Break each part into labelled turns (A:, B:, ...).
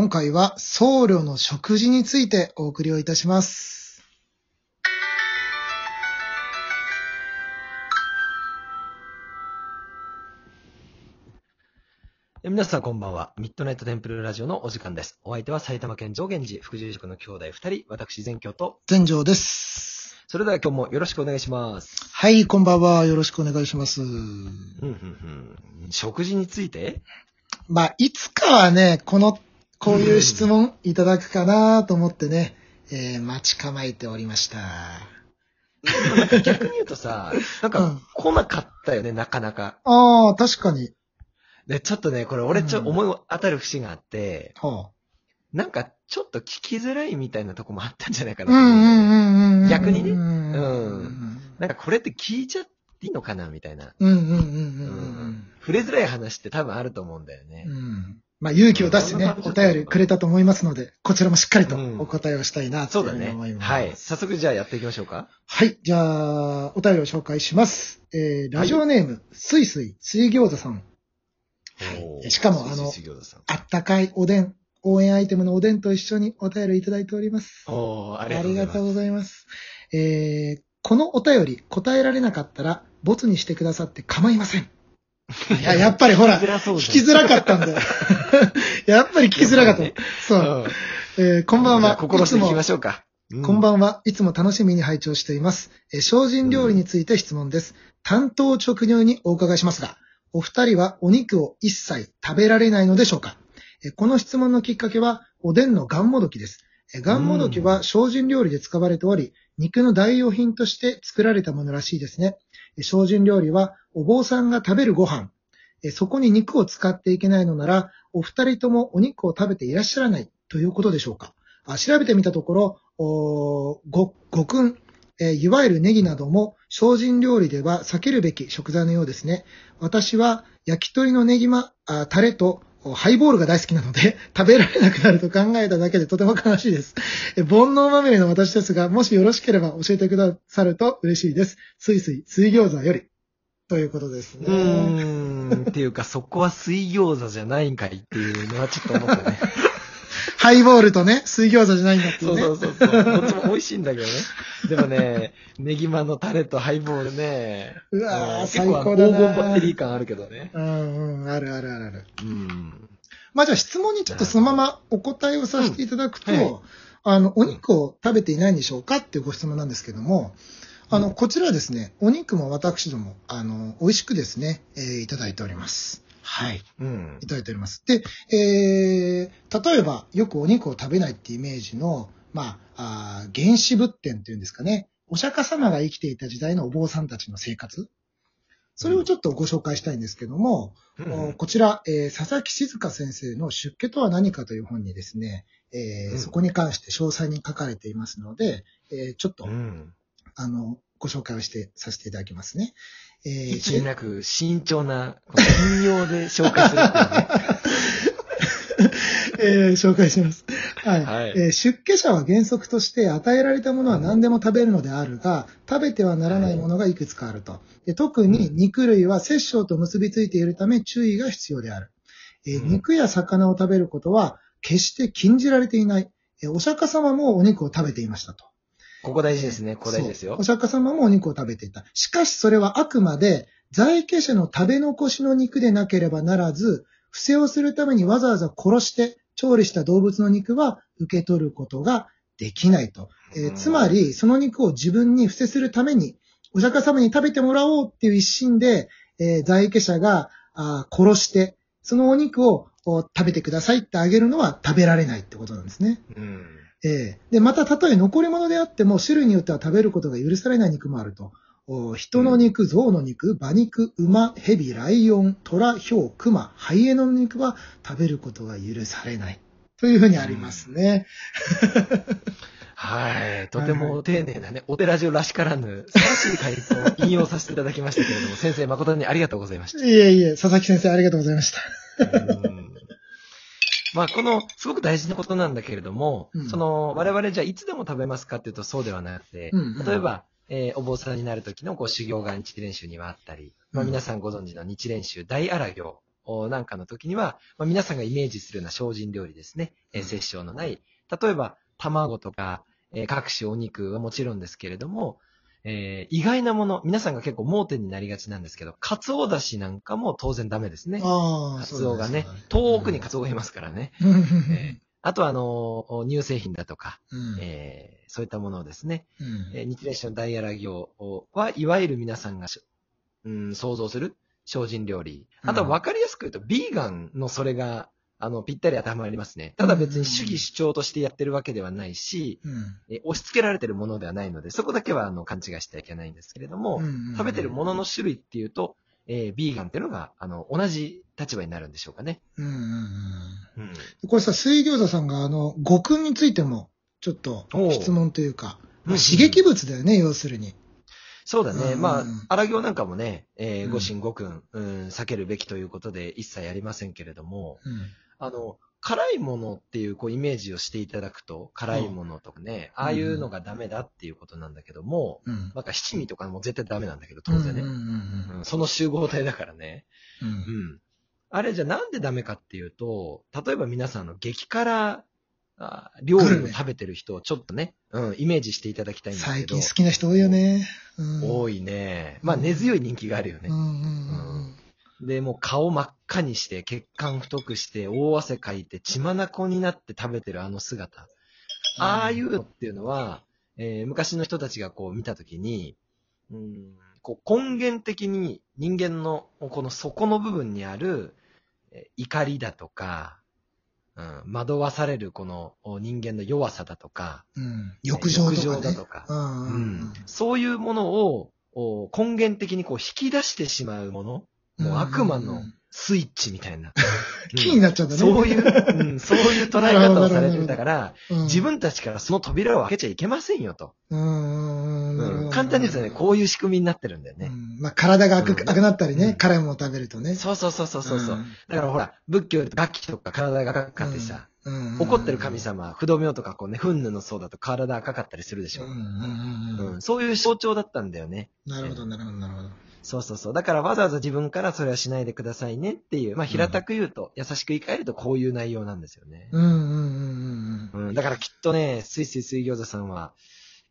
A: 今回は僧侶の食事についてお送りをいたします。
B: え皆さんこんばんは。ミッドナイトテンプルラジオのお時間です。お相手は埼玉県上元寺副住職の兄弟二人、私全教と、
A: 全城です。
B: それでは今日もよろしくお願いします。
A: はい、こんばんは。よろしくお願いします。
B: うん、うん、うん。食事について？
A: まあ、いつかはね、この、こういう質問いただくかなと思ってね、えー、待ち構えておりました。
B: 逆に言うとさ、なんか
A: うん
B: 来なかったよね、なかなか。
A: ああ、確かに。
B: で、ちょっとね、これ俺ちょ思い当たる節があって、
A: は
B: なんかちょっと聞きづらいみたいなとこもあったんじゃないかな。逆にね
A: うん
B: うんなんかこれって聞いちゃっていいのかなみたいな。
A: うんうんうんうん
B: 触れづらい話って多分あると思うんだよね
A: うん。う。ん。まあ、勇気を出してね、お便りくれたと思いますので、こちらもしっかりと
B: うん
A: お答えをしたいな、というふうに
B: そうだね
A: 思い。ます。
B: はい。早速じゃあやっていきましょうか。
A: はい。じゃあ、お便りを紹介します。えー、ラジオネーム、すいすい、水餃子さん。
B: おー
A: しかもあのあったかいおでん、応援アイテムのおでんと一緒にお便りいただいております。
B: おーあ
A: あ
B: りがとうございます。
A: りがとうございます。えー、このお便り答えられなかったら、ボツにしてくださって構いません。いや、やっぱりほら、
B: 聞きづら
A: かったんだよ。やっぱり聞きづらかった。そう。
B: うん。
A: えー、こんばんは。
B: 心していきま
A: い
B: しょうか。
A: こんば
B: ん
A: んは。いつも楽しみに拝聴しています。えー精進料理について質問です。担当直入にお伺いしますが、お二人はお肉を一切食べられないのでしょうか？えーこの質問のきっかけは、おでんのガンモドキです。えーガンモドキは精進料理で使われており、肉の代用品として作られたものらしいですね。えー精進料理は、お坊さんが食べるご飯。えーそこに肉を使っていけないのなら、お二人ともお肉を食べていらっしゃらないということでしょうかあ調べてみたところ、ご、ごくん、えーいわゆるネギなども精進料理では避けるべき食材のようですね。私は焼き鳥のネギマ、あタレとおハイボールが大好きなので 食べられなくなると考えただけでとても悲しいです。えー煩悩まみれの私ですが、もしよろしければ教えてくださると嬉しいです。すいすい、水餃子より。ということですね。
B: うーん。っていうか、そこは水餃子じゃないんかいっていうのはちょっと思ったね。
A: ハイボールとね、水餃子じゃないんだってい
B: そう。そうそうそう。どっちも美味しいんだけどね。でもね、ネギマのタレとハイボールね。
A: うわー
B: うん
A: 最高だな
B: 黄金バッテリー感あるけどね。
A: うんうん、あるあるあるある。
B: うん。
A: まあじゃあ質問にちょっとそのままお答えをさせていただくと、
B: うんはい
A: あの、お肉を食べていないんでしょうかっていうご質問なんですけども、あの、
B: うん
A: こちらはですね、お肉も私ども、あの、美味しくですね、えーいただいております。はい。
B: うん
A: い。ただいております。で、えー、例えば、よくお肉を食べないってイメージの、まあ、あー原始仏典っていうんですかね、お釈迦様が生きていた時代のお坊さんたちの生活。それをちょっとご紹介したいんですけども、
B: うん
A: こちら、えー佐々木静香先生の出家とは何かという本にですね、えー
B: うん
A: そこに関して詳細に書かれていますので、えーちょっと、
B: うん。あ
A: あの、ご紹介をして、させていただきますね。えー
B: 一になく慎重な、この引用で紹介するっていうね。
A: えー紹介します。はい。
B: はい
A: えー出家者は原則として与えられたものは何でも食べるのであるが、食べてはならないものがいくつかあると。で特に肉類は殺生と結びついているため注意が必要である。えー
B: うん
A: 肉や魚を食べることは決して禁じられていない。えーお釈迦様もお肉を食べていましたと。
B: ここ大事ですね。ここ大事ですよ
A: お。釈迦様もお肉を食べていた。しかしそれはあくまで在家者の食べ残しの肉でなければならず、不正をするためにわざわざ殺して調理した動物の肉は受け取ることができないと。えー
B: うん
A: つまり、その肉を自分に伏せするために、お釈迦様に食べてもらおうっていう一心で、えー在家者があー殺して、そのお肉をお食べてくださいってあげるのは食べられないってことなんですね。
B: うん。
A: ええで、また、たとえ残り物であっても、種類によっては食べることが許されない肉もあると。お人の肉、象の肉、馬肉、馬、蛇、ライオン、虎、ヒョウ、クマ、ハイエナの肉は食べることが許されない。というふうにありますね。
B: はい。とても丁寧なね、お寺中らしからぬ、素晴らしい回答を引用させていただきましたけれども、先生誠にありがとうございました。
A: いえいえ、佐々木先生ありがとうございました。
B: うんまあ、この、すごく大事なことなんだけれども、
A: うん
B: その、我々じゃあいつでも食べますかっていうとそうではなくて、
A: うんうん
B: 例えば、えーお坊さんになる時のこう修行が日練習にはあったり、まあ、
A: うん
B: 皆さんご存知の日練習大荒行おなんかの時には、まあ、皆さんがイメージするような精進料理ですね。えー、殺生のない。例えば、卵とか、えー各種お肉はもちろんですけれども、えー意外なもの、皆さんが結構盲点になりがちなんですけど、カツオだしなんかも当然ダメですね。カツオがね遠くにカツオがいますからね。
A: うん
B: えーあとは、あのー乳製品だとか、
A: うん
B: えーそういったものをですね、
A: うん
B: えー日蓮宗の大荒行は、いわゆる皆さんがし、うん、想像する精進料理。あとは分かりやすく言うと、ビーガンのそれが、あの、ぴったり当てはまりますね。ただ別に主義主張としてやってるわけではないし、
A: うん
B: えー押し付けられてるものではないので、そこだけはあの勘違いしてはいけないんですけれども、
A: うん
B: 食べてるものの種類っていうと、えービーガンっていうのが、あの、同じ立場になるんでしょうかね。
A: うんうんうん
B: うん。
A: これさ、水餃子さんが、あの、五訓についても、ちょっと質問というか、まあ
B: うん
A: 刺激物だよね、要するに。
B: そうだね。
A: うん
B: まあ、荒行なんかもね、えー、
A: うん
B: 五神五訓、うん、避けるべきということで一切ありませんけれども、
A: うん
B: あの、辛いものっていうこうイメージをしていただくと、辛いものとかね、ああいうのがダメだっていうことなんだけども、
A: うん。
B: なんか七味とかも絶対ダメなんだけど、当然ね。
A: うんうんうん
B: うんその集合体だからね。
A: うんうん
B: うん。あれじゃなんでダメかっていうと、例えば皆さんの激辛あ料理を食べてる人をちょっとね、うん、イメージしていただきたいんですけど。
A: 最近好きな人多いよね。うん
B: 多いね。まあ根強い人気があるよね
A: う。んうん
B: で、もう顔真っ赤にして、血管太くして、大汗かいて、血眼になって食べてるあの姿。ああいうのっていうのは、えー昔の人たちがこう見たときに、うん、こう根源的に人間のこの底の部分にあるえー怒りだとか、うん、惑わされるこのお人間の弱さだとか、
A: うん。うん欲情とかね。
B: 欲情だとか。
A: うん
B: そういうものをお根源的にこう引き出してしまうもの、もう悪魔のスイッチみたいな。
A: 気になっちゃうんだね。
B: そういう、うん、そういう捉え方をされてたから、
A: うん
B: 自分たちからその扉を開けちゃいけませんよと。
A: うん
B: 簡単に言うとね、こういう仕組みになってるんだよね。
A: うんまあ、体が赤く
B: うん
A: 赤くなったりね、
B: うん
A: 辛いものを食べるとね。
B: そうそうそうそうそう。だからほら、仏教で楽器とか体が赤かってさ、
A: うん
B: 怒ってる神様、不動明とかこうね、憤怒のそうだと体赤かったりするでしょ。そういう象徴だったんだよね。
A: なるほど、なるほど、なるほど。
B: そうそうそう。だからわざわざ自分からそれはしないでくださいねっていう、まあ平たく言うと、優しく言い換えるとこういう内容なんですよね。
A: うんうんうんうん
B: うん、だからきっとね、スイスイ水餃子さんは、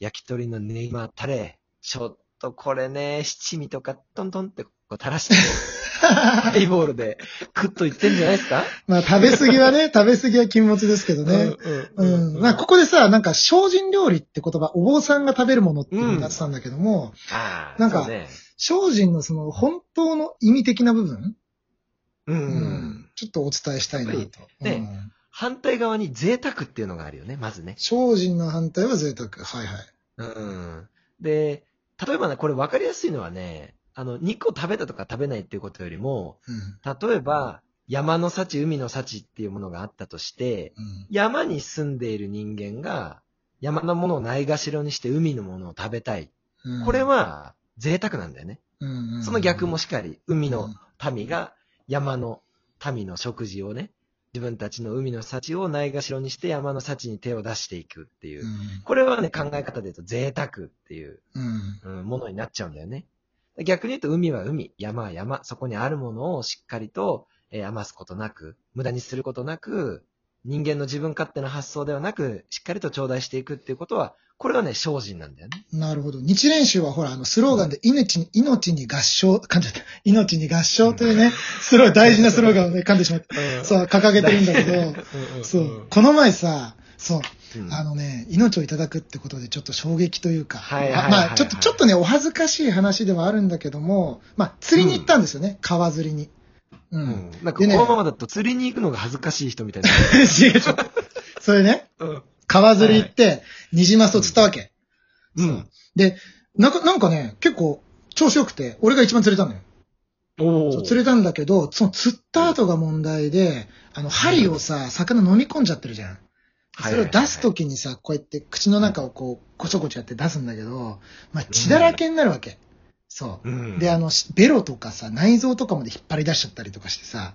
B: 焼き鳥のネギマタレ、ちょっとこれね、七味とかトントンってこう垂らして、ハイボールでクッといってんじゃないですか？
A: まあ、食べ過ぎはね、食べ過ぎは禁物ですけどね。うん。まあ、ここでさ、なんか、精進料理って言葉、お坊さんが食べるものって言ってたんだけども、
B: ああ、
A: なんか
B: ね、
A: 精進のその、本当の意味的な部分、
B: うん、
A: うんちょっとお伝えしたいなと。
B: ね
A: うん
B: 反対側に贅沢っていうのがあるよね、まずね。
A: 精進の反対は贅沢。はいはい。
B: うん。で、例えばね、これ分かりやすいのはね、あの、肉を食べたとか食べないっていうことよりも、
A: うん。
B: 例えば、山の幸、海の幸っていうものがあったとして、
A: うん。
B: 山に住んでいる人間が、山のものをないがしろにして海のものを食べたい。
A: うん
B: これ、は贅沢なんだよね。その逆もしかり、海の
A: うん
B: 民が山の民の食事をね、自分たちの海の幸をないがしろにして山の幸に手を出していくっていうう。
A: ん。
B: これはね、考え方で言うと贅沢っていう、
A: うん。
B: うんものになっちゃうんだよね。逆に言うと海は海、山は山、そこにあるものをしっかりと、えー余すことなく、無駄にすることなく、人間の自分勝手な発想ではなく、しっかりと頂戴していくっていうことは、これはね、精進なんだよね。
A: なるほど。日蓮宗はほら、あの、スローガンで、命に、命に合唱、噛んじゃった。命に合唱というね、すごい大事なスローガンをね、噛んでしまった。そう、掲げてるんだけど、そう、この前さ、そう、
B: うん
A: あのね、命をいただくってことでちょっと衝撃というか、まあ、ちょっと、ちょっとね、お恥ずかしい話ではあるんだけども、まあ、釣りに行ったんですよね、川釣りに。う。
B: うんん。なんかこのままだと釣りに行くのが恥ずかしい人みたいな。
A: 違うそれね、
B: うん。
A: 川釣り行って、ニジマスを釣ったわけ。
B: うん。
A: で、なんか、なんかね、結構、調子良くて、俺が一番釣れたのよ。
B: お
A: 釣れたんだけど、その釣った後が問題で、あの、針をさ、魚飲み込んじゃってるじゃん。それを出すときにさ、こうやって口の中をこう、こちょこちょやって出すんだけど、まあ、血だらけになるわけ。そう。
B: うん。
A: で、あの、しベロとかさ、内臓とかまで引っ張り出しちゃったりとかしてさ、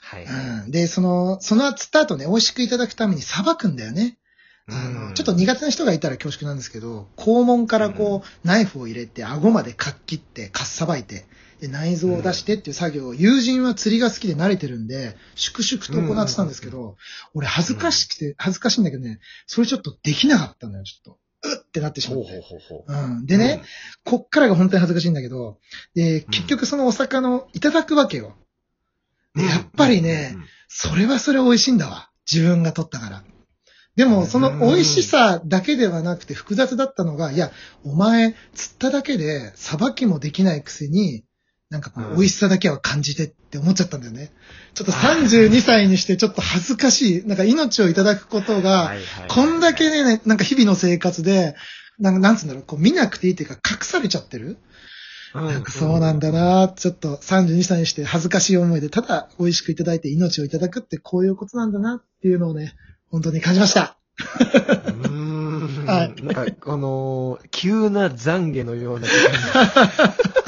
B: はい。
A: うん。で、その、その釣った後ね、美味しくいただくためにさばくんだよね。あの、
B: うん
A: ちょっと苦手な人がいたら恐縮なんですけど、肛門からこう、ナイフを入れて、顎までかっ切って、かっさばいて、で内臓を出してっていう作業を、友人は釣りが好きで慣れてるんで、粛々と行ってたんですけど、俺恥ずかしくて、恥ずかしいんだけどね、それちょっとできなかったのよ、ちょっと。うってなってしまって。
B: ほうほう。
A: うん。でね、こっからが本当に恥ずかしいんだけど、で、結局そのお魚をいただくわけよ。で、やっぱりね、それはそれ美味しいんだわ。自分が取ったから。でも、その美味しさだけではなくて複雑だったのが、いや、お前、釣っただけで、さばきもできないくせに、なんかこう、
B: うん
A: 美味しさだけは感じてって思っちゃったんだよね。ちょっと32歳にしてちょっと恥ずかしい。なんか命をいただくことが、こんだけね、なんか日々の生活で、なんかなんつうんだろう、こう見なくていいっていうか隠されちゃってるなんかそうなんだなちょっと32歳にして恥ずかしい思いで、ただ美味しくいただいて命をいただくってこういうことなんだなっていうのをね、本当に感じました。
B: うーん。
A: はい
B: なんか、この、急な懺悔のような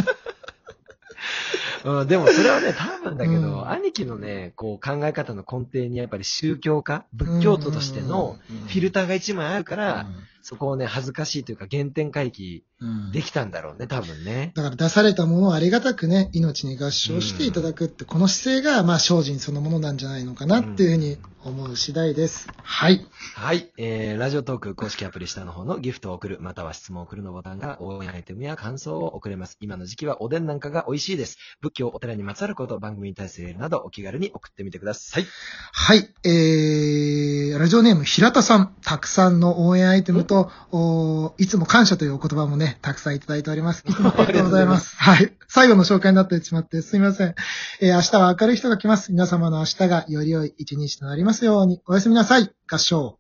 B: うん、でもそれはね、多分だけど、
A: うん。
B: 兄貴のね、こう考え方の根底にやっぱり宗教家、仏教徒としてのフィルターが一枚あるから、そこをね、恥ずかしいというか原点回帰
A: うん
B: できたんだろうね、多分ね。
A: だから出されたものをありがたくね、命に合唱していただくって、この姿勢が、まあ、精進そのものなんじゃないのかなっていうふうに思う次第です。はい。
B: はい。えー、ラジオトーク公式アプリ下の方のギフトを送る、または質問を送るのボタンが応援アイテムや感想を送れます。今の時期はおでんなんかが美味しいです。仏教、お寺にまつわること、番組に対するなどお気軽に送ってみてください。
A: はい。えー、ラジオネーム平田さん、たくさんの応援アイテムと、おいつも感謝というお言葉もね、たくさんいただいており ます。いつもありがとうございます。はい。最後の紹介になってしまってすみません。えー、明日は明るい人が来ます。皆様の明日がより良い一日となりますように。おやすみなさい。合唱。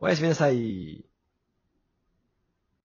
B: おやすみなさい。